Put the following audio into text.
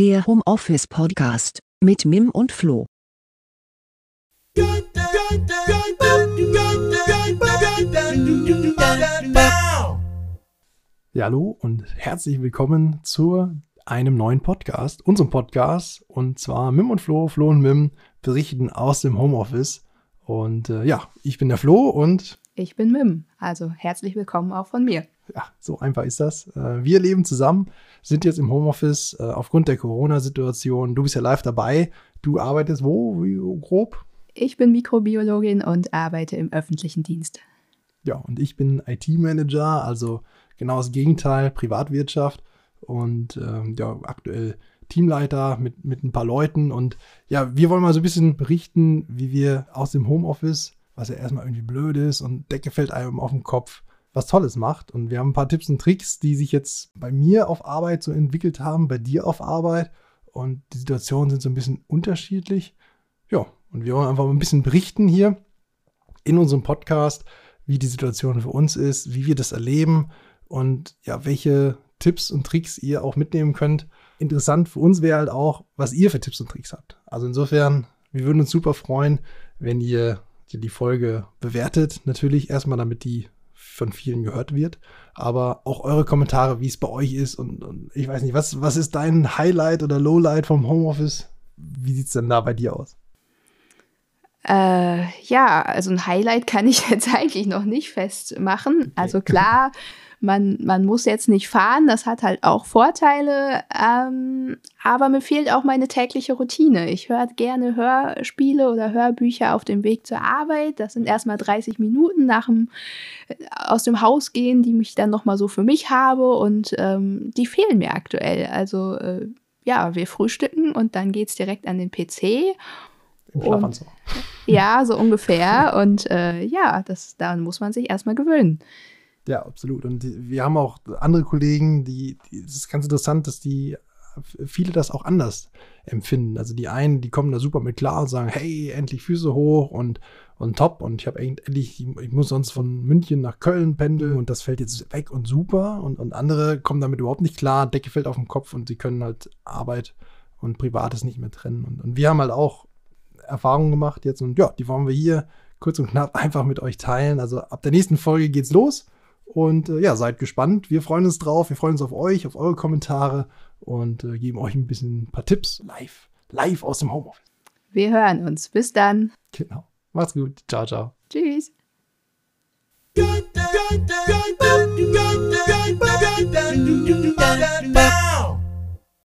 Der Homeoffice Podcast mit Mim und Flo. Ja, hallo und herzlich willkommen zu einem neuen Podcast, unserem Podcast. Und zwar Mim und Flo, Flo und Mim berichten aus dem Homeoffice. Und äh, ja, ich bin der Flo und Ich bin Mim, also herzlich willkommen auch von mir. Ja, so einfach ist das. Äh, wir leben zusammen, sind jetzt im Homeoffice äh, aufgrund der Corona-Situation. Du bist ja live dabei. Du arbeitest wo, wie grob? Ich bin Mikrobiologin und arbeite im öffentlichen Dienst. Ja, und ich bin IT-Manager, also genau das Gegenteil, Privatwirtschaft und ähm, ja, aktuell Teamleiter mit, mit ein paar Leuten. Und ja, wir wollen mal so ein bisschen berichten, wie wir aus dem Homeoffice, was ja erstmal irgendwie blöd ist und Decke fällt einem auf den Kopf, was Tolles macht. Und wir haben ein paar Tipps und Tricks, die sich jetzt bei mir auf Arbeit so entwickelt haben, bei dir auf Arbeit. Und die Situationen sind so ein bisschen unterschiedlich. Ja, und wir wollen einfach mal ein bisschen berichten hier in unserem Podcast, wie die Situation für uns ist, wie wir das erleben und ja, welche Tipps und Tricks ihr auch mitnehmen könnt. Interessant für uns wäre halt auch, was ihr für Tipps und Tricks habt. Also insofern, wir würden uns super freuen, wenn ihr die Folge bewertet. Natürlich erstmal, damit die von vielen gehört wird, aber auch eure Kommentare, wie es bei euch ist und, und ich weiß nicht, was, was ist dein Highlight oder Lowlight vom Homeoffice? Wie sieht es denn da bei dir aus? Äh, ja, also ein Highlight kann ich jetzt eigentlich noch nicht festmachen. Also klar, man, man muss jetzt nicht fahren, das hat halt auch Vorteile, ähm, aber mir fehlt auch meine tägliche Routine. Ich höre gerne Hörspiele oder Hörbücher auf dem Weg zur Arbeit. Das sind erstmal 30 Minuten nach dem äh, aus dem Haus gehen, die mich dann nochmal so für mich habe und ähm, die fehlen mir aktuell. Also äh, ja, wir frühstücken und dann geht's direkt an den PC Im Schlafanzug. ja, so ungefähr. Und äh, ja, das, daran muss man sich erstmal gewöhnen. Ja, absolut. Und die, wir haben auch andere Kollegen, die, es ist ganz interessant, dass die viele das auch anders empfinden. Also die einen, die kommen da super mit klar und sagen, hey, endlich Füße hoch und, und top. Und ich habe endlich, ich muss sonst von München nach Köln pendeln und das fällt jetzt weg und super. Und, und andere kommen damit überhaupt nicht klar, Decke fällt auf den Kopf und sie können halt Arbeit und Privates nicht mehr trennen. Und, und wir haben halt auch Erfahrungen gemacht jetzt und ja, die wollen wir hier kurz und knapp einfach mit euch teilen. Also ab der nächsten Folge geht's los. Und äh, ja, seid gespannt. Wir freuen uns drauf. Wir freuen uns auf euch, auf eure Kommentare und äh, geben euch ein bisschen ein paar Tipps live, live aus dem Homeoffice. Wir hören uns. Bis dann. Genau. Macht's gut. Ciao, ciao. Tschüss.